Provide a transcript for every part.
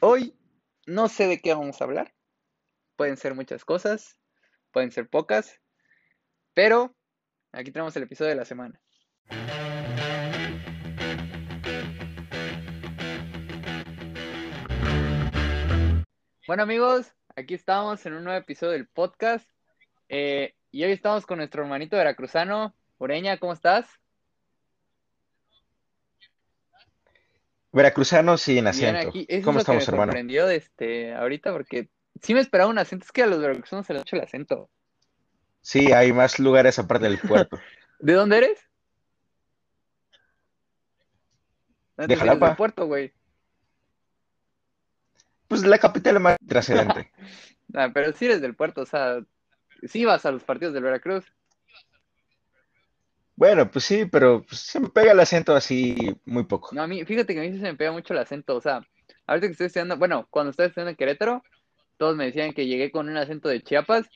Hoy no sé de qué vamos a hablar. Pueden ser muchas cosas, pueden ser pocas, pero aquí tenemos el episodio de la semana. Bueno amigos, aquí estamos en un nuevo episodio del podcast eh, y hoy estamos con nuestro hermanito veracruzano, Ureña, ¿cómo estás? Veracruzano sin acento. aquí, eso es ¿Cómo lo que me estamos, hermano? sorprendió este, ahorita porque sí me esperaba un acento, es que a los veracruzanos se les ha hecho el acento. Sí, hay más lugares aparte del puerto. ¿De dónde eres? De sales del Jalapa. puerto, güey. Pues la capital más trascendente. Ah, pero sí eres del puerto, o sea, sí vas a los partidos del Veracruz. Bueno, pues sí, pero pues, se me pega el acento así muy poco. No, a mí, fíjate que a mí se me pega mucho el acento, o sea, ahorita que estoy estudiando, bueno, cuando estaba estudiando en Querétaro, todos me decían que llegué con un acento de Chiapas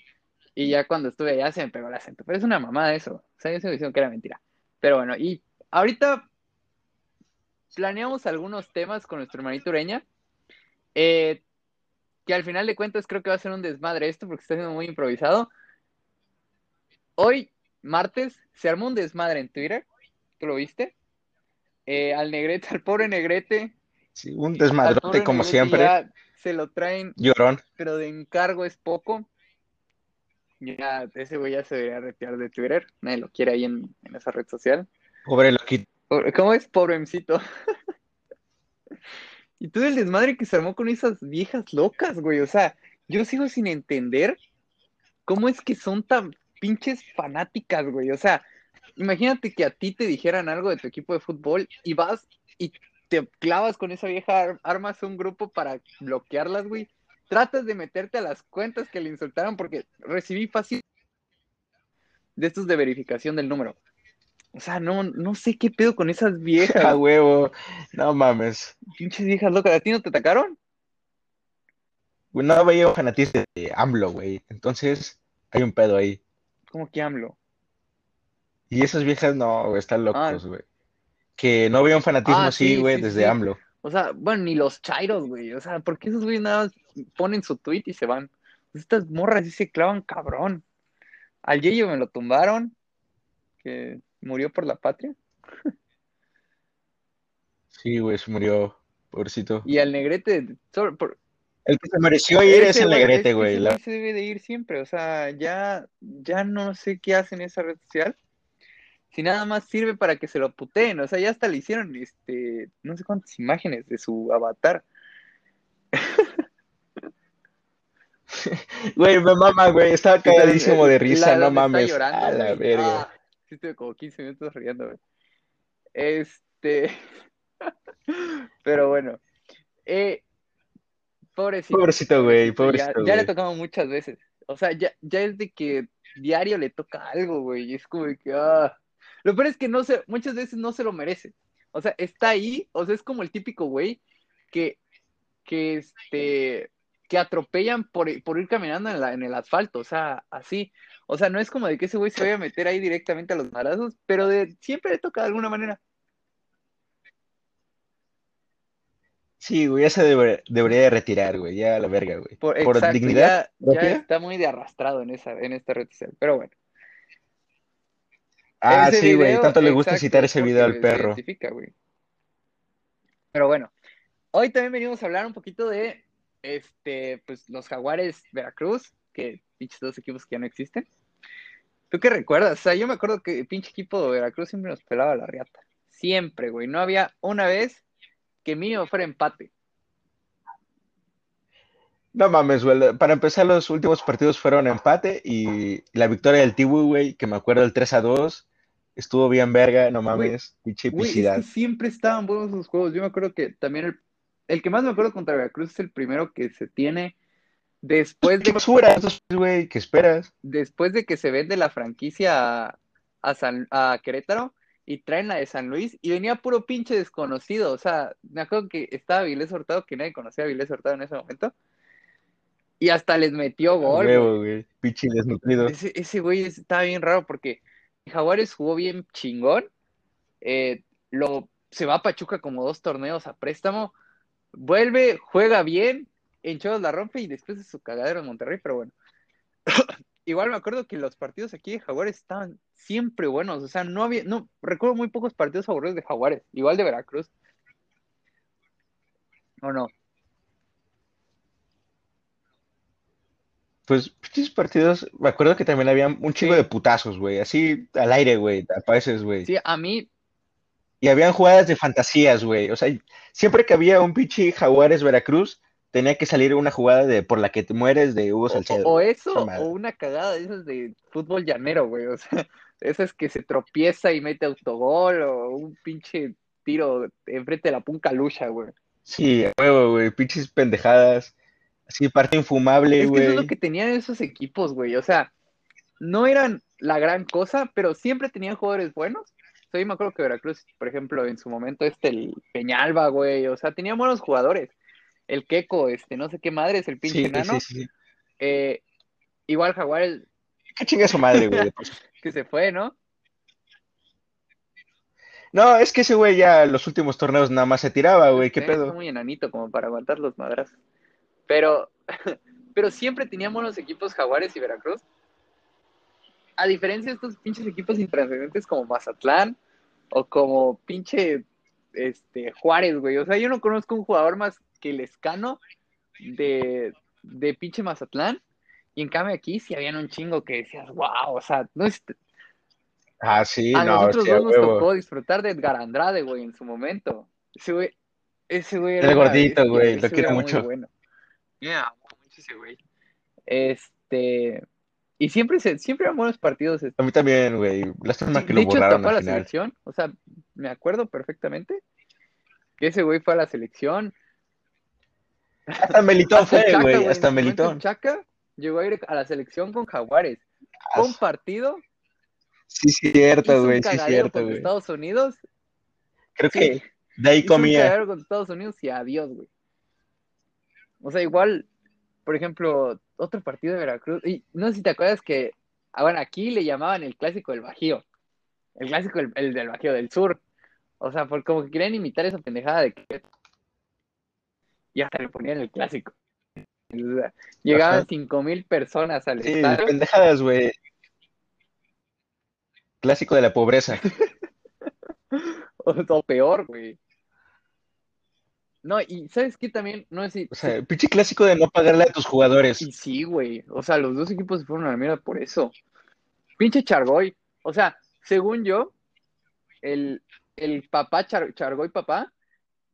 y ya cuando estuve allá se me pegó el acento, pero es una mamada eso, o sea, ellos me dijeron que era mentira. Pero bueno, y ahorita planeamos algunos temas con nuestro hermanito Ureña, eh, que al final de cuentas creo que va a ser un desmadre esto porque está siendo muy improvisado. Hoy, martes, se armó un desmadre en Twitter, ¿tú lo viste? Eh, al Negrete, al pobre Negrete, Sí, un desmadrote como siempre. ya se lo traen, Llorón. pero de encargo es poco. Ya, ese güey ya se debería retirar de Twitter, nadie lo quiere ahí en, en esa red social. Pobre loquito. ¿Cómo es? Pobremcito. Y todo el desmadre que se armó con esas viejas locas, güey. O sea, yo sigo sin entender cómo es que son tan pinches fanáticas, güey. O sea, imagínate que a ti te dijeran algo de tu equipo de fútbol y vas y te clavas con esa vieja, ar- armas un grupo para bloquearlas, güey. Tratas de meterte a las cuentas que le insultaron porque recibí fácil de estos de verificación del número. O sea, no, no sé qué pedo con esas viejas. A huevo. No mames. Pinches viejas locas, ¿a ti no te atacaron? No veía un fanatismo de AMLO, güey. Entonces, hay un pedo ahí. ¿Cómo que AMLO? Y esas viejas no, güey, están Ah. locos, güey. Que no veía un fanatismo Ah, así, sí, güey, sí, desde sí. AMLO. O sea, bueno, ni los chairos, güey. O sea, ¿por qué esos güeyes nada más ponen su tweet y se van? Estas morras sí se clavan cabrón. Al Yeyo me lo tumbaron, que murió por la patria. Sí, güey, se murió. Pobrecito. Y al Negrete, por- El que se mereció ir es el negrete, güey. La- se debe de ir siempre. O sea, ya, ya no sé qué hace en esa red social. Si nada más sirve para que se lo puteen. O sea, ya hasta le hicieron, este, no sé cuántas imágenes de su avatar. Güey, me mama, güey. Estaba cagadísimo de risa, La no mames. llorando, A la verga. Ah, sí, estuve como 15 minutos riendo, güey. Este. Pero bueno. Eh, pobrecito. Pobrecito, güey, Ya, pobrecito, ya le güey. tocamos muchas veces. O sea, ya, ya es de que diario le toca algo, güey. Es como que. ah. Lo peor es que no se, muchas veces no se lo merece. O sea, está ahí, o sea, es como el típico güey que, que este que atropellan por, por ir caminando en, la- en el asfalto, o sea, así. O sea, no es como de que ese güey se vaya a meter ahí directamente a los marazos, pero de, siempre le toca de alguna manera. Sí, güey, ya se debe- debería de retirar, güey. Ya a la verga, güey. Por, Por exacto, dignidad ya, está muy de arrastrado en esa, en esta red social. Pero bueno. Ah, Ese sí, güey. Tanto le gusta exacto, citar es ese video al perro. güey. Pero bueno, hoy también venimos a hablar un poquito de este, pues los Jaguares Veracruz, que pinches dos equipos que ya no existen. ¿Tú qué recuerdas? O sea, yo me acuerdo que el pinche equipo de Veracruz siempre nos pelaba la riata. Siempre, güey. No había una vez que mínimo fuera empate. No mames, güey. Para empezar, los últimos partidos fueron empate y la victoria del Tibu, güey, que me acuerdo el 3 a 2, estuvo bien verga, no mames, pinche es epicidad. que siempre estaban buenos los juegos. Yo me acuerdo que también el, el que más me acuerdo contra Veracruz es el primero que se tiene después ¿Qué de basura, esos, güey? ¿Qué esperas? después de que se vende la franquicia a, a San- a Querétaro y traen la de San Luis y venía puro pinche desconocido. O sea, me acuerdo que estaba Vilés Hurtado, que nadie conocía a Vilés Hurtado en ese momento. Y hasta les metió gol, huevo, güey. güey. Pinche desnutrido. Ese, ese güey estaba bien raro porque Jaguares jugó bien chingón. eh, lo, se va a Pachuca como dos torneos a préstamo. vuelve, juega bien, en Cholos la rompe y después de su cagadero en Monterrey, pero bueno. Igual me acuerdo que los partidos aquí de Jaguares estaban siempre buenos, o sea, no había, no, recuerdo muy pocos partidos aburridos de Jaguares, igual de Veracruz. ¿O no? Pues, pinches partidos, me acuerdo que también había un chingo Sí. de putazos, güey, así al aire, güey, a veces, güey. Sí, a mí, Y habían jugadas de fantasías, güey. O sea, siempre que había un pinche Jaguares Veracruz, tenía que salir una jugada de por la que te mueres de Hugo Salcedo. o güey. eso, o una cagada de esas de fútbol llanero, güey, o sea, esas que se tropieza y mete autogol, o un pinche tiro enfrente de la punca lucha, güey. Sí, huevo, güey, pinches pendejadas. Así, parte infumable, Es que eso es güey. lo que tenían esos equipos, güey. O sea, no eran la gran cosa, pero siempre tenían jugadores buenos. O sea, yo me acuerdo que Veracruz, por ejemplo, en su momento, este, el Peñalba, güey. O sea, tenían buenos jugadores. El Queco, este, no sé qué madre es el pinche Sí, enano. sí, sí, sí. Eh, igual Jaguares Qué chinga su madre, güey. que se fue, ¿no? No, es que ese güey ya los últimos torneos nada más se tiraba, güey. ¿Qué Está pedo? muy enanito como para aguantar los madrazos. Pero, pero siempre tenían buenos equipos Jaguares y Veracruz. A diferencia de estos pinches equipos intrascendentes como Mazatlán o como pinche este, Juárez, güey. O sea, yo no conozco un jugador más que el escano de, de pinche Mazatlán. Y en cambio aquí sí habían un chingo que decías, wow, o sea, no es, Ah, sí, a no, nosotros dos nos huevo. tocó disfrutar de Edgar Andrade, güey, en su momento. Ese güey, ese güey El era una gordito, güey, lo quiero era muy mucho. bueno. Yeah, mucho ese güey. Este, y siempre se, siempre eran buenos partidos. este. A mí también, güey. Lástima Sí, que de lo hecho, borraron al la final. selección, o sea, me acuerdo perfectamente que ese güey fue a la selección. Hasta Melitón fue, güey. Hasta Melitón. el Chaca llegó a ir a la selección con Jaguares. Fue un partido, Sí, cierto, güey. Sí, cierto, güey. Estados Unidos Creo Sí. que de ahí hizo comía. cagadero contra Estados Unidos y adiós, güey. O sea, igual, por ejemplo, otro partido de Veracruz. Y no sé si te acuerdas que, ah, bueno, aquí le llamaban el clásico del Bajío. El clásico el, el del Bajío del Sur. O sea, por como que querían imitar esa pendejada de que. Y hasta le ponían el clásico. Llegaban cinco mil personas al Sí, estadio. pendejadas, güey. Clásico de la pobreza. O, o peor, güey. No, y ¿sabes qué también? No sé si. O sea, pinche clásico de no pagarle a tus jugadores. Y sí, güey. O sea, los dos equipos se fueron a la mierda por eso. Pinche Chargoy. O sea, según yo, el, el papá, Char- Chargoy papá,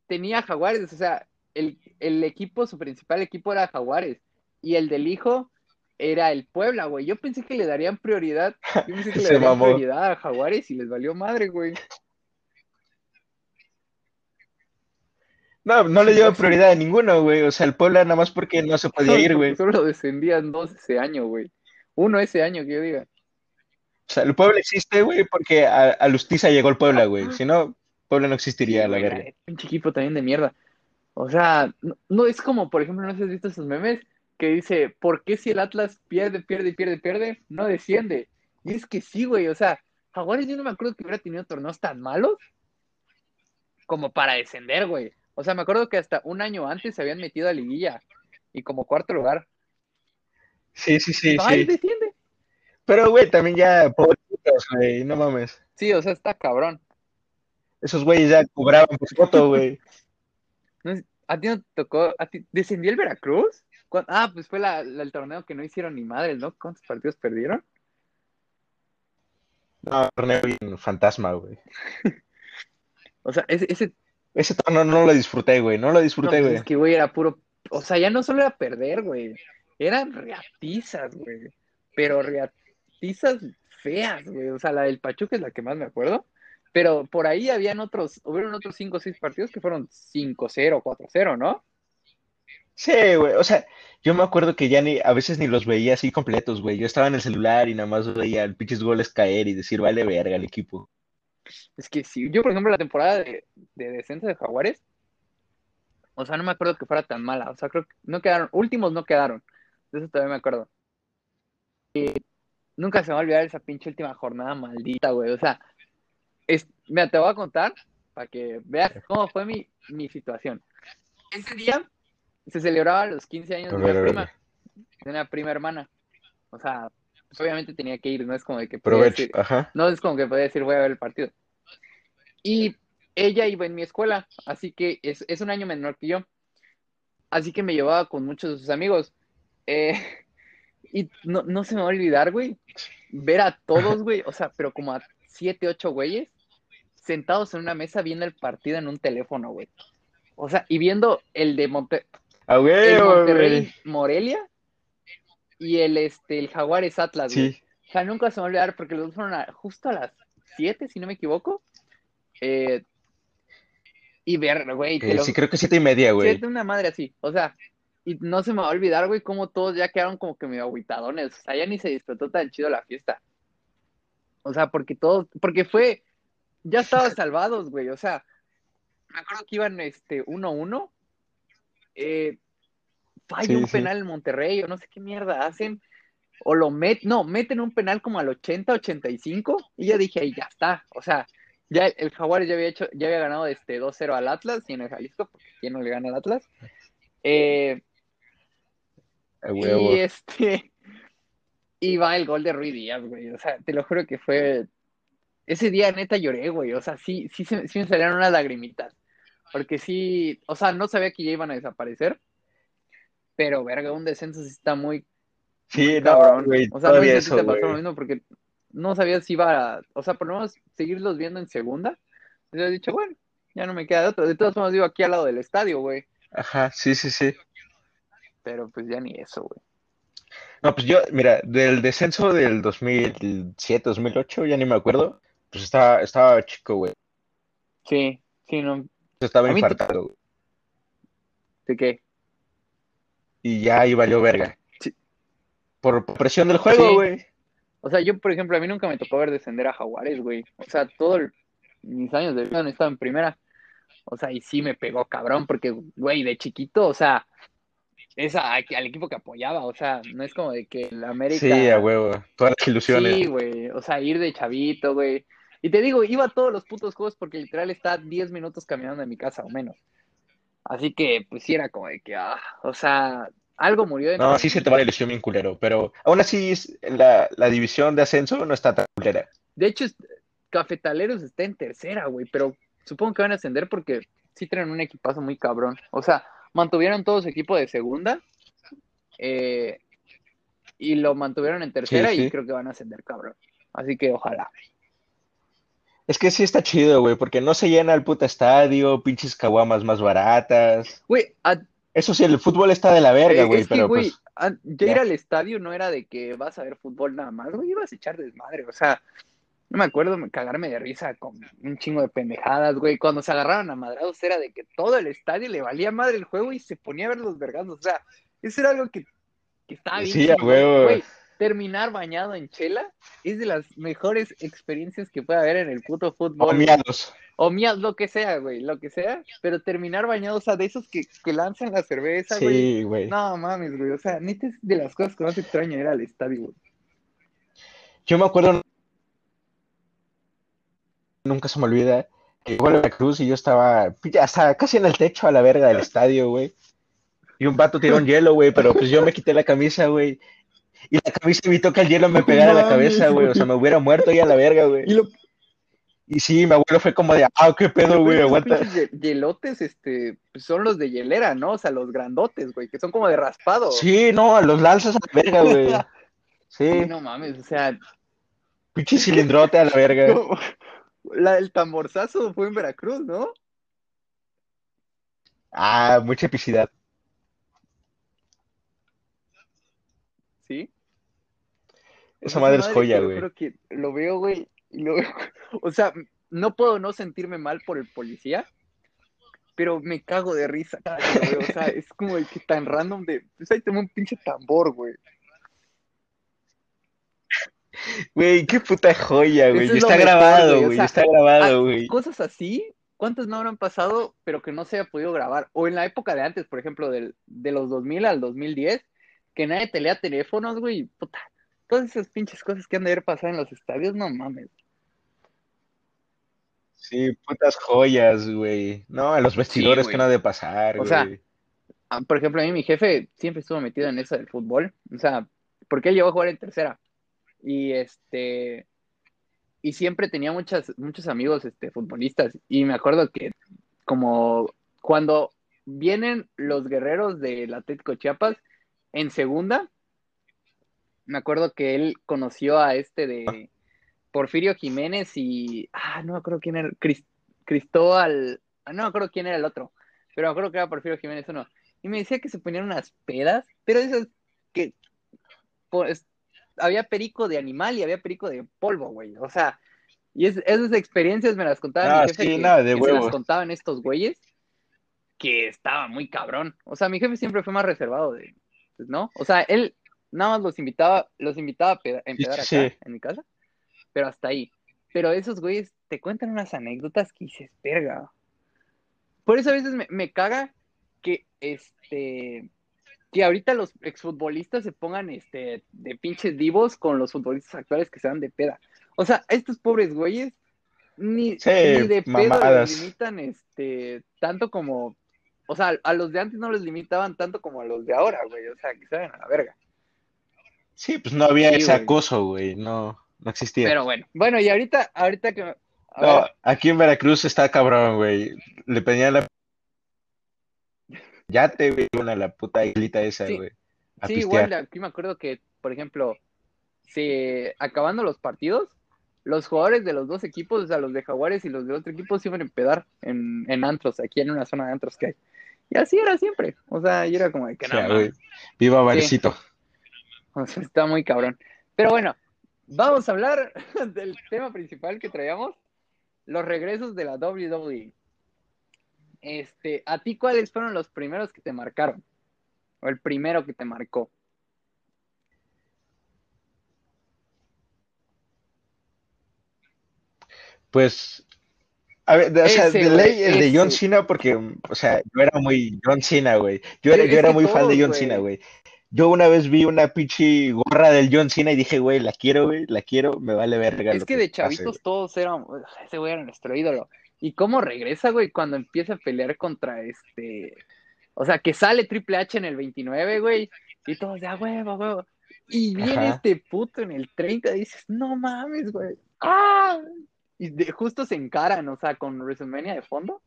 tenía Jaguares. O sea, el, el equipo, su principal equipo era Jaguares. Y el del hijo era el Puebla, güey. Yo pensé que le darían prioridad. Yo pensé que le darían mamó. prioridad a Jaguares y les valió madre, güey. No, no le dio prioridad a ninguno, güey. O sea, el Puebla nada más porque no se podía ir, güey. Solo descendían dos ese año, güey. Uno ese año, que yo diga. O sea, el Puebla existe, güey, porque a, a Lustiza llegó el Puebla, güey. Si no, Puebla no existiría, la Sí, verga. güey, Pinche equipo también de mierda. O sea, no, no es como, por ejemplo, no sé si has visto esos memes que dice, ¿por qué si el Atlas pierde, pierde, pierde, pierde, no desciende? Y es que sí, güey, o sea, Jaguares yo no me acuerdo que hubiera tenido torneos tan malos como para descender, güey. O sea, me acuerdo que hasta un año antes se habían metido a liguilla y como cuarto lugar. Sí, sí, sí, ¡Ay, sí. desciende! Pero, güey, también ya, pobrecitos, güey, no mames. Sí, o sea, está cabrón. Esos güeyes ya cobraban por foto, güey. ¿A ti no te tocó? ¿A ti descendió el Veracruz? ¿Cuán- Ah, pues fue la- la- el torneo que no hicieron ni madres, ¿no? ¿Cuántos partidos perdieron? No, torneo bien fantasma, güey. O sea, ese, ese Ese torneo no lo disfruté, güey. No lo disfruté, pues güey. es que, güey, era puro. O sea, ya no solo era perder, güey. Eran reatizas, güey. Pero reatizas feas, güey. O sea, la del Pachuca es la que más me acuerdo. Pero por ahí habían otros, hubieron otros 5 o 6 partidos que fueron 5-0, 4-0, ¿no? Sí, güey. O sea, yo me acuerdo que ya ni, a veces ni los veía así completos, güey. Yo estaba en el celular y nada más veía el pinches goles caer y decir, vale verga el equipo. Es que sí, yo por ejemplo la temporada de, de descenso de Jaguares, o sea, no me acuerdo que fuera tan mala, o sea, creo que no quedaron, últimos no quedaron, de eso todavía me acuerdo. Y nunca se me va a olvidar esa pinche última jornada maldita, güey, o sea, es, mira, te voy a contar para que veas cómo fue mi, mi situación. ese día se celebraba los 15 años de una prima, de una prima hermana. O sea, pues obviamente tenía que ir, no es como de que podía Provecho. decir, Ajá. no es como que podía decir voy a ver el partido. Y ella iba en mi escuela, así que es, es un año menor que yo. Así que me llevaba con muchos de sus amigos. Eh, y no, no se me va a olvidar, güey, ver a todos, güey, o sea, pero como a siete, ocho güeyes, sentados en una mesa viendo el partido en un teléfono, güey. O sea, y viendo el de Monte- A el huevo, Monterrey güey. Morelia y el este el Jaguares Atlas, güey. Sí. O sea, nunca se me va a olvidar porque los dos fueron a- justo a las 7, si no me equivoco. Eh, y ver, güey, Eh, lo- sí, creo que siete y media, güey. siete, una madre así. O sea, y no se me va a olvidar, güey, cómo todos ya quedaron como que medio agüitadones. O sea, ya ni se disfrutó tan chido la fiesta. O sea, porque todos, porque fue, ya estaban salvados, güey. O sea, me acuerdo que iban este 1-1. Eh, falla Sí, un sí. penal en Monterrey, o no sé qué mierda hacen. O lo meten, no, meten un penal como al 80, 85. Y ya dije, ahí ya está. O sea, ya el, Jaguares ya había hecho, ya había ganado este 2-0 al Atlas y en el Jalisco, porque quién no le gana al Atlas. Eh, y este, y va el gol de Rui Díaz, güey. O sea, te lo juro que fue. Ese día neta lloré, güey. O sea, sí, sí, sí me salieron unas lagrimitas. Porque sí, o sea, no sabía que ya iban a desaparecer. Pero, verga, un descenso sí está muy Sí, no, cabrón. güey, o sea, no si te eso, pasó lo mismo porque no sabía si iba a, o sea, por lo menos seguirlos viendo en segunda. Entonces he dicho, bueno, ya no me queda de otro. De todas formas, vivo aquí al lado del estadio, güey. Ajá, sí, sí, sí. Pero pues ya ni eso, güey. No, pues yo, mira, del descenso del 2007, 2008, ya ni me acuerdo, pues estaba, estaba chico, güey. Sí, sí, no. Estaba A mí te- infartado, güey. ¿De qué? Y ya ahí valió verga. Sí. Por presión del juego, Sí. güey. O sea, yo, por ejemplo, a mí nunca me tocó ver descender a Jaguares, güey. O sea, todos mis años de vida han estado en primera. O sea, y sí me pegó cabrón, porque, güey, de chiquito, o sea, es a- al equipo que apoyaba. O sea, no es como de que el América. Sí, a huevo. Todas las ilusiones. Sí, güey. O sea, ir de chavito, güey. Y te digo, iba a todos los putos juegos porque literal está 10 minutos caminando de mi casa o menos. Así que, pues sí, era como de que, ah, o sea, algo murió de No, mí. sí se te va la ilusión bien culero, pero aún así la, la división de ascenso no está tan culera. De hecho, Cafetaleros está en tercera, güey, pero supongo que van a ascender porque sí tienen un equipazo muy cabrón. O sea, mantuvieron todo su equipo de segunda eh, y lo mantuvieron en tercera Sí, y creo que van a ascender, cabrón. Así que ojalá. Es que sí está chido, güey, porque no se llena el puta estadio, pinches caguamas más baratas. Güey, a- Eso sí, el fútbol está de la verga, eh, güey, que, pero pues a- ya ir al estadio no era de que vas a ver fútbol nada más, güey, ibas a echar desmadre, o sea, no me acuerdo me- cagarme de risa con un chingo de pendejadas, güey, cuando se agarraron a madrados era de que todo el estadio le valía madre el juego y se ponía a ver los vergazos, o sea, eso era algo que, que estaba bien Sí, güey, terminar bañado en chela es de las mejores experiencias que puede haber en el puto fútbol, o miados. o mías, lo que sea, güey, lo que sea, pero terminar bañado, o sea, de esos que, que lanzan la cerveza, güey, Sí, güey. no mames, güey. O sea, neta es de las cosas que más extraño ir al estadio, güey. Yo me acuerdo, nunca se me olvida, que llegó a la Cruz y yo estaba hasta casi en el techo a la verga del estadio, güey. Y un vato tiró un hielo, güey, pero pues yo me quité la camisa, güey. Y la camisa evitó que el hielo me No pegara a la cabeza, güey. O sea, me hubiera muerto ya a la verga, güey. Y lo Y sí, mi abuelo fue como de, ah, qué pedo, güey, aguanta. hielotes, este, pues son los de hielera, ¿no? O sea, los grandotes, güey, que son como de raspado. Sí, no, los lanzas a la verga, güey. Sí, Sí, no mames, o sea, pinche cilindrote a la verga. como- la del tamborzazo fue en Veracruz, ¿no? Ah, mucha epicidad. Sí. Esa madre es joya, güey. juro que lo veo, güey, y lo veo, o sea, no puedo no sentirme mal por el policía, pero me cago de risa veo, o sea, es como el que tan random de, pues ahí tengo un pinche tambor, güey. Güey, qué puta joya, güey. Es está mejor, grabado, güey, o güey. sea, Está grabado, Ah, güey. Cosas así, ¿cuántas no habrán pasado, pero que no se haya podido grabar? O en la época de antes, por ejemplo, del, de los 2000 al 2010, que nadie te lea teléfonos, güey, puta. Todas esas pinches cosas que han de haber pasado en los estadios, no mames. Sí, putas joyas, güey. No, a los vestidores que no ha de pasar, O güey. sea, Ah, Por ejemplo, a mí mi jefe siempre estuvo metido en eso del fútbol. O sea, porque él llegó a jugar en tercera. Y este. Y siempre tenía muchas, muchos amigos este, futbolistas. Y me acuerdo que, como cuando vienen los guerreros del Atlético Chiapas en segunda, me acuerdo que él conoció a este de Porfirio Jiménez y. Ah, no me acuerdo quién era. Cris- Cristóbal. ah, No me acuerdo quién era el otro. Pero me acuerdo que era Porfirio Jiménez uno. Y me decía que se ponían unas pedas, pero esas que. Pues, había perico de animal y había perico de polvo, güey. O sea, y es- esas experiencias me las contaba Ah, mi jefe. sí, que, nada, de que se las contaban estos güeyes, que estaba muy cabrón. O sea, mi jefe siempre fue más reservado de. pues, ¿No? O sea, él nada más los invitaba, los invitaba a peda- a empedar acá, sí. en mi casa, pero hasta ahí. Pero esos güeyes te cuentan unas anécdotas que dices, verga. Por eso a veces me, me caga que este que ahorita los exfutbolistas se pongan este de pinches divos con los futbolistas actuales que se dan de peda. O sea, estos pobres güeyes ni, Sí, ni de pedo les limitan este tanto como o sea, a los de antes no les limitaban tanto como a los de ahora, güey. O sea, que vayan a la verga. Sí, pues no había Sí, ese güey. acoso, güey. No, no existía. Pero bueno. Bueno, y ahorita, ahorita que. a No, aquí en Veracruz está cabrón, güey. Le pedían la. Ya te vi una la puta islita esa, Sí. güey. A sí, pistear. igual aquí me acuerdo que, por ejemplo, si acabando los partidos, los jugadores de los dos equipos, o sea, los de Jaguares y los del otro equipo, se iban a empedar en, en antros, aquí en una zona de antros que hay. Y así era siempre. O sea, y era como de que O sea. Viva Varecito. O sea, está muy cabrón. Pero bueno, vamos a hablar del tema principal que traíamos, los regresos de la WWE. Este, ¿a ti cuáles fueron los primeros que te marcaron? O el primero que te marcó. Pues, a ver, de- o sea, Ese, de güey, ley el de John. Cena, porque, o sea, yo era muy John Cena, güey. Yo era, yo era muy fan de John güey. Cena, güey. Yo una vez vi una pinche gorra del John Cena y dije, güey, la quiero, güey, la quiero, me vale verga Es que que de chavitos todos eran, "Ugh, ese güey era nuestro ídolo. ¿Y cómo regresa, güey, cuando empieza a pelear contra este, o sea, que sale Triple H en el 29, güey, y todos de a huevo, huevo. Y viene Ajá. este puto en el 30 y dices, no mames, güey. ¡Ah! Y de- justo se encaran, o sea, con WrestleMania de fondo.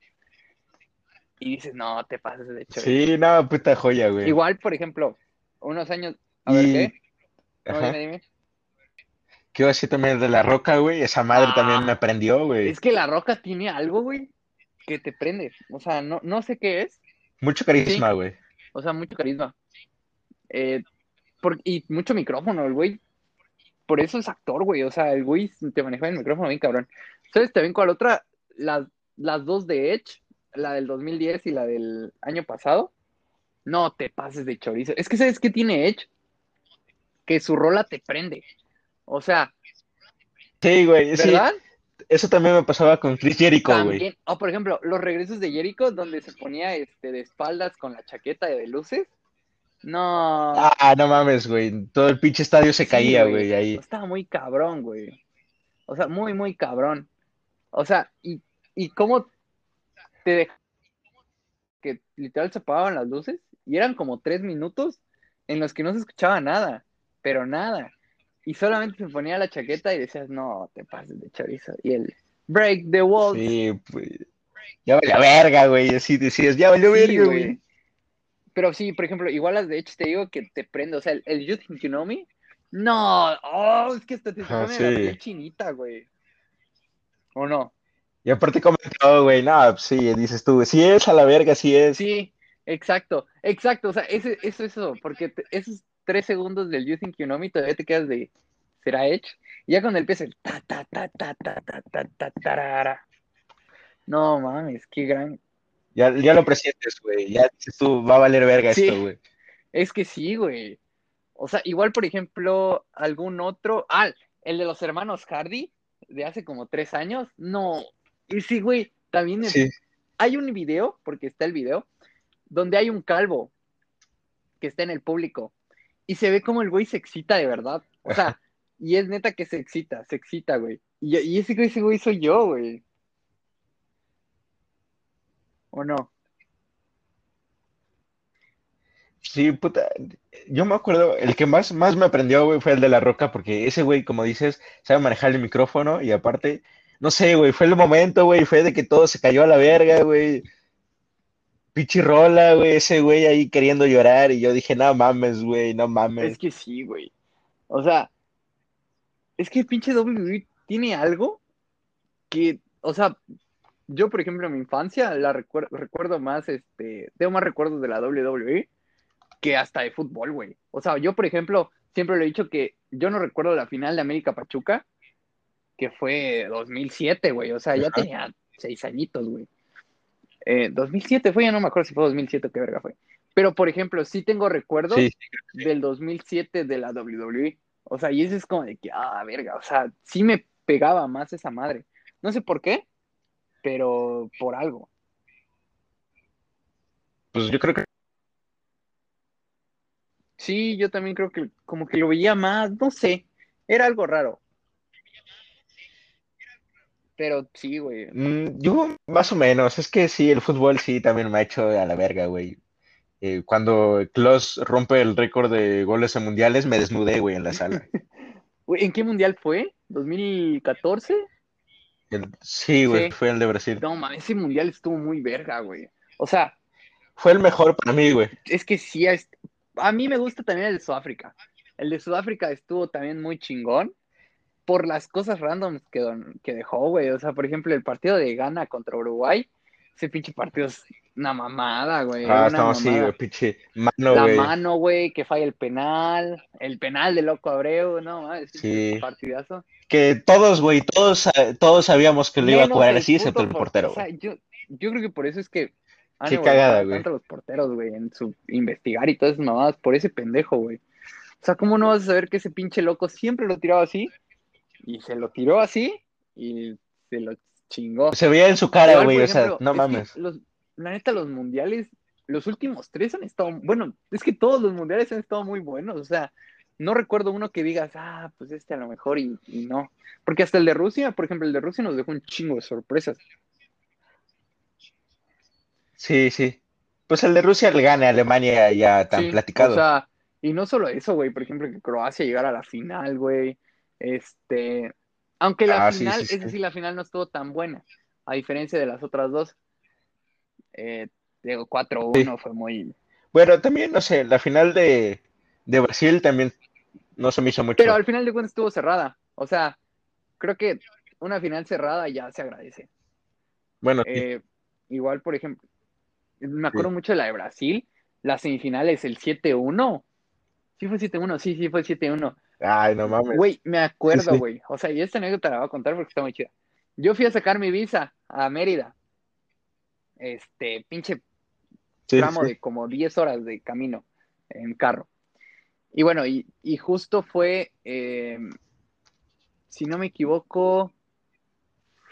Y dices, no, te pases de hecho. Sí, no, puta joya, güey. Igual, por ejemplo, unos años, a ver Y- qué. No, Ajá. dime, dime. ¿Qué iba a decir también de La Roca, güey? Esa madre Ah. también me prendió, güey. Es que la roca tiene algo, güey, que te prende. O sea, no, no sé qué es. Mucho carisma, güey. O sea, mucho carisma. Eh, por- y mucho micrófono, el güey. Por eso es actor, güey. O sea, el güey te maneja el micrófono bien cabrón. ¿Sabes también cuál otra? Las, las dos de Edge, la del 2010 y la del año pasado. No te pases de chorizo. Es que, ¿sabes qué tiene Edge? Que su rola te prende. O sea, Sí, güey, sí. ¿verdad? Eso también me pasaba con Chris Jericho, güey. O por ejemplo, los regresos de Jericho, donde se ponía este de espaldas con la chaqueta de luces. No. Ah, no mames, güey. Todo el pinche estadio se Sí, caía, güey, ahí. Estaba muy cabrón, güey. O sea, muy, muy cabrón. O sea, y, y cómo te deja que literal se apagaban las luces y eran como tres minutos en los que no se escuchaba nada, pero nada. Y solamente se ponía la chaqueta y decías, no, te pases de chorizo. Y el break the walls. Sí, pues. Ya valió verga, güey. Así decías, ya valió Sí, verga, güey. Pero sí, por ejemplo, igual las de hecho te digo que te prende. O sea, el, el You Think You Know Me. No, oh, es que hasta te pone la sí. piel chinita, güey. ¿O no? Y aparte comentó, güey, no, sí, dices tú, sí es a la verga, sí es. Sí, exacto, exacto. O sea, ese, eso, eso, porque te- esos tres segundos del You Think You Know Me todavía te quedas de. ¿Será Edge? Y ya cuando empieza el ta ta ta ta ta ta ta ta tarara. No mames, qué gran. Ya, ya lo presientes, güey. Ya dices tú, va a valer verga Sí. esto, güey. Es que sí, güey. O sea, igual, por ejemplo, algún otro. Ah, el de los hermanos Hardy, de hace como tres años. No. Y sí, güey, también es- Sí. hay un video, porque está el video, donde hay un calvo que está en el público. Y se ve como el güey se excita de verdad. O sea, y es neta que se excita, se excita, güey. Y, y ese güey, ese güey soy yo, güey. ¿O no? Sí, puta. Yo me acuerdo, el que más, más me aprendió, güey, fue el de La Roca, porque ese güey, como dices, sabe manejar el micrófono y aparte, no sé, güey, fue el momento, güey, fue de que todo se cayó a la verga, güey. Pichirrola, güey, ese güey ahí queriendo llorar y yo dije, no mames, güey, no mames. Es que sí, güey. O sea, es que el pinche WWE tiene algo que, o sea, yo, por ejemplo, en mi infancia la recuerdo, recuerdo más, este, tengo más recuerdos de la WWE que hasta de fútbol, güey. O sea, yo, por ejemplo, siempre le he dicho que yo no recuerdo la final de América Pachuca, que fue 2007, güey. O sea, ya tenía seis añitos, güey. 2007 eh, fue, ya no me acuerdo si fue 2007 o qué verga fue. Pero, por ejemplo, sí tengo recuerdos del 2007 de la WWE. O sea, y ese es como de que, ah, verga, o sea, sí me pegaba más esa madre. No sé por qué, pero por algo. Pues yo creo que... Sí, yo también creo que como que lo veía más, no sé, era algo raro. Pero sí, güey. Mm, yo más o menos, es que sí, el fútbol sí también me ha hecho a la verga, güey. Eh, cuando Klaus rompe el récord de goles en mundiales, me desnudé, güey, en la sala. ¿En qué mundial fue? ¿2014? sí, güey, fue el de Brasil. No, man, ese mundial estuvo muy verga, güey. O sea. Fue el mejor para mí, güey. Es que sí, a mí me gusta también el de Sudáfrica. El de Sudáfrica estuvo también muy chingón por las cosas randoms que, que dejó, güey. O sea, por ejemplo, el partido de Ghana contra Uruguay, ese pinche partido es una mamada, güey. Ah, estamos así, güey, pinche mano, La mano, güey, que falla el penal, el penal de Loco Abreu, no, es sí. partidazo. Que todos, güey, todos, todos sabíamos que lo iba a jugar así, excepto el portero. O sea, yo, yo creo que por eso es que han Qué cagada, güey. tanto los porteros, güey, en su investigar y todas esas mamadas, por ese pendejo, güey. O sea, ¿cómo no vas a saber que ese pinche loco siempre lo tiraba así? Y se lo tiró así y se lo chingó. Se veía en su cara, güey, o sea, no mames. la neta, los mundiales, los últimos tres han estado, bueno, es que todos los mundiales han estado muy buenos, o sea, no recuerdo uno que digas, ah, pues este a lo mejor y, no. Porque hasta el de Rusia, por ejemplo, el de Rusia nos dejó un chingo de sorpresas. Sí, sí. Pues el de Rusia le gana a Alemania ya tan platicado. O sea, y no solo eso, güey, por ejemplo, que Croacia llegara a la final, güey. Este, aunque la ah, final, es decir, la final no estuvo tan buena, a diferencia de las otras dos. Eh, digo, 4-1 fue muy. Bueno, también, no sé, la final de, Brasil también no se me hizo mucho. Pero al final de cuentas estuvo cerrada. O sea, creo que una final cerrada ya se agradece. Bueno, eh, igual, por ejemplo, me acuerdo mucho de la de Brasil, la semifinal es el 7-1. Sí fue 7-1, sí, sí fue 7-1. Ay, no mames. Güey, me acuerdo, güey. O sea, y esta anécdota la voy a contar porque está muy chida. Yo fui a sacar mi visa a Mérida. Este, pinche tramo de como 10 horas de camino en carro. Y bueno, y, justo fue, em, si no me equivoco,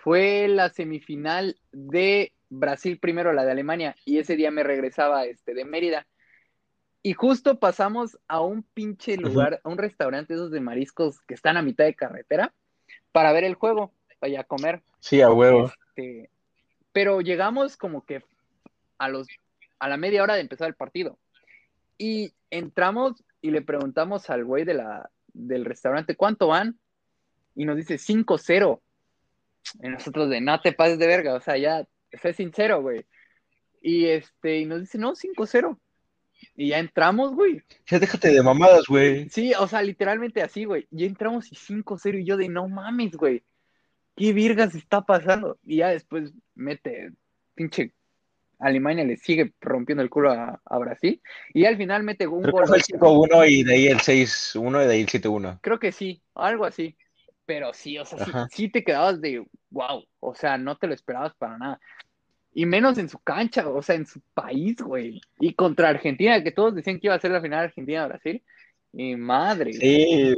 fue la semifinal de Brasil primero, la de Alemania, y ese día me regresaba este, de Mérida. Y justo pasamos a un pinche lugar, a un restaurante esos de mariscos que están a mitad de carretera para ver el juego, vaya a comer. Sí, a huevo. Este, pero llegamos como que a los a la media hora de empezar el partido. Y entramos y le preguntamos al güey de la, del restaurante, ¿cuánto van? Y nos dice 5-0. Y nosotros de, no te pases de verga, o sea, ya, sé sincero, güey. Y este, y nos dice, no, 5-0. Y ya entramos, güey. Ya déjate de mamadas, güey. Sí, o sea, literalmente así, güey. Ya entramos y 5-0 y yo de no mames, güey. ¿Qué virgas está pasando? Y ya después mete, pinche Alemania le sigue rompiendo el culo a, Brasil. Y al final mete un gol. Fue el 5-1 y de ahí el 6-1 y de ahí el 7-1. Creo que sí, algo así. Pero sí, o sea, sí, sí, te quedabas de wow. O sea, no te lo esperabas para nada. Y menos en su cancha, o sea, en su país, güey. Y contra Argentina, que todos decían que iba a ser la final Argentina-Brasil. Y madre. Sí.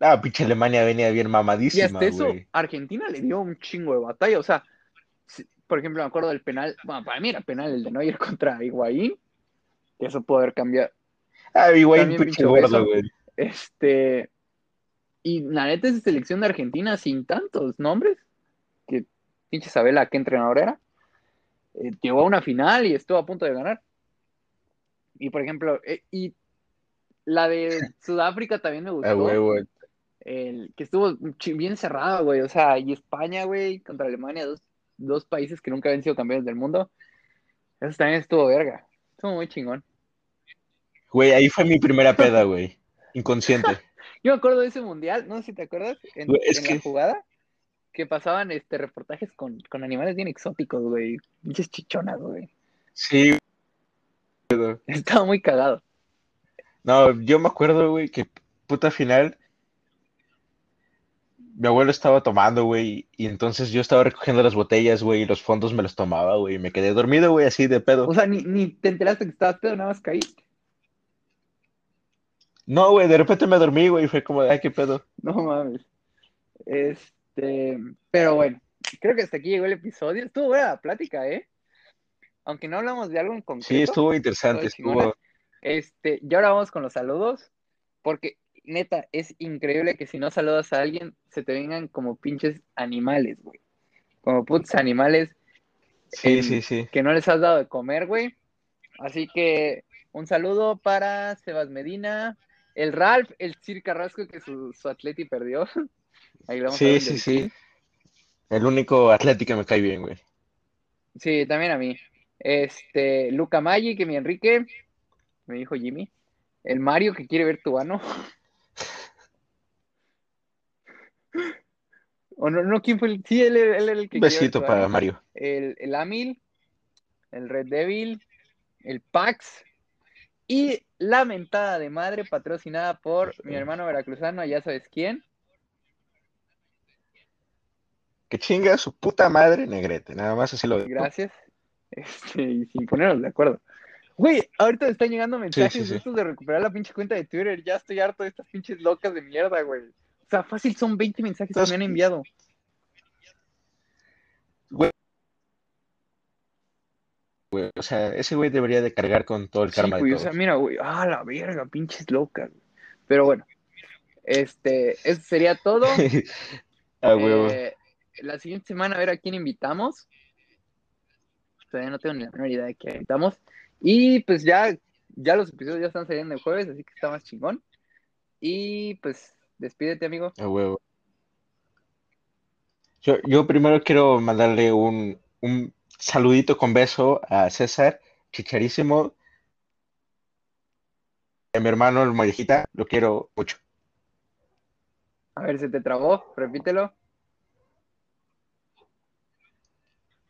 Ah, pinche Alemania venía bien mamadísima. Y hasta eso, Argentina le dio un chingo de batalla. O sea, por ejemplo, me acuerdo del penal. Bueno, para mí era penal el de Neuer contra Higuaín. Que eso puede haber cambiado. Ah, Higuaín, pinche gordo, güey. Este. Y la neta es selección de Argentina sin tantos nombres, que pinche Isabela, ¿qué entrenador era? Eh, llegó a una final y estuvo a punto de ganar. Y por ejemplo, eh, y la de Sudáfrica también me gustó. El, que estuvo bien cerrado, güey. O sea, y España, güey, contra Alemania, dos, dos países que nunca habían sido campeones del mundo. Eso también estuvo verga. Estuvo muy chingón. Güey, ahí fue mi primera peda, güey. Inconsciente. Yo me acuerdo de ese mundial, no sé si te acuerdas, en, Güey, es en que- la jugada, que pasaban este reportajes con, con animales bien exóticos, güey. Pinches chichonas, güey. Sí. Estaba muy cagado. No, yo me acuerdo, güey, que puta final. Mi abuelo estaba tomando, güey, y entonces yo estaba recogiendo las botellas, güey, y los fondos me los tomaba, güey, y me quedé dormido, güey, así de pedo. O sea, ni, ni te enteraste que estabas pedo, nada más caíste. No, güey, de repente me dormí, güey, y fue como, ay, qué pedo. No mames. Este, pero bueno, creo que hasta aquí llegó el episodio. Estuvo buena la plática, ¿eh? Aunque no hablamos de algo en concreto. Sí, estuvo interesante, estuvo. Este, y ahora vamos con los saludos, porque neta, es increíble que si no saludas a alguien, se te vengan como pinches animales, güey. Como putos animales Sí, en- sí, sí. que no les has dado de comer, güey. Así que un saludo para Sebas Medina, el Ralph, el Sir Carrasco que su, su atleti perdió. Ahí vamos a Sí, un sí, sí. El único atlético que me cae bien, güey. Sí, también a mí. Este, Luca Maggi, que mi Enrique, me dijo Jimmy. El Mario que quiere ver tu ano. O no, no, ¿quién fue el? Sí, él, él el que ver besito para. Mario. El, el Amil, el Red Devil, el Pax y la mentada de madre patrocinada por mi hermano veracruzano, ya sabes quién. Que chinga su puta madre negrete, nada más así lo digo. Gracias. Este, y sin ponernos de acuerdo. Güey, ahorita me están llegando mensajes sí, sí. de estos de recuperar la pinche cuenta de Twitter. Ya estoy harto de estas pinches locas de mierda, güey. O sea, fácil son 20 mensajes que me han enviado. güey. O sea, ese güey debería de cargar con todo el Sí, karma güey, de o sea, todos. mira, güey, ah, la verga, pinches locas. güey. Pero bueno, este, eso sería todo. Ah, huevo. Eh, la siguiente semana a ver a quién invitamos. Todavía no tengo ni la menor idea de quién invitamos. Y pues ya, ya los episodios ya están saliendo el jueves, así que está más chingón. Y pues despídete, amigo. A huevo. Yo, yo primero quiero mandarle un, un saludito con beso a César, chicharísimo. A mi hermano, el Mollejita, lo quiero mucho. A ver, se te trabó, repítelo.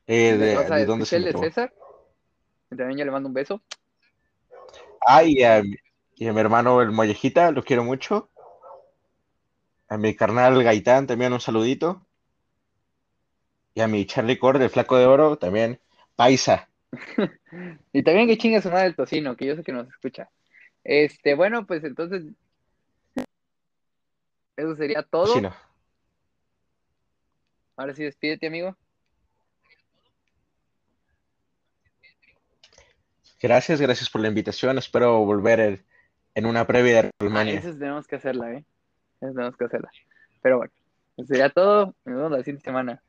Eh, de, ¿de dónde se el de? César. También yo le mando un beso. Ah, y a, mi- y a mi hermano, el Mollejita, lo quiero mucho. A mi carnal Gaitán, también un saludito. Y a mi Charlie Cord, el flaco de oro, también. Paisa. Y también que chingue su madre el tocino, que yo sé que nos escucha. Este, bueno, pues entonces. Eso sería todo. Ahora sí, despídete, amigo. Gracias, gracias por la invitación. Espero volver en, en una previa de Ah, Rumania. eso tenemos que hacerla, ¿eh? Eso tenemos que hacerla. Pero bueno, eso sería todo. Nos vemos la siguiente semana.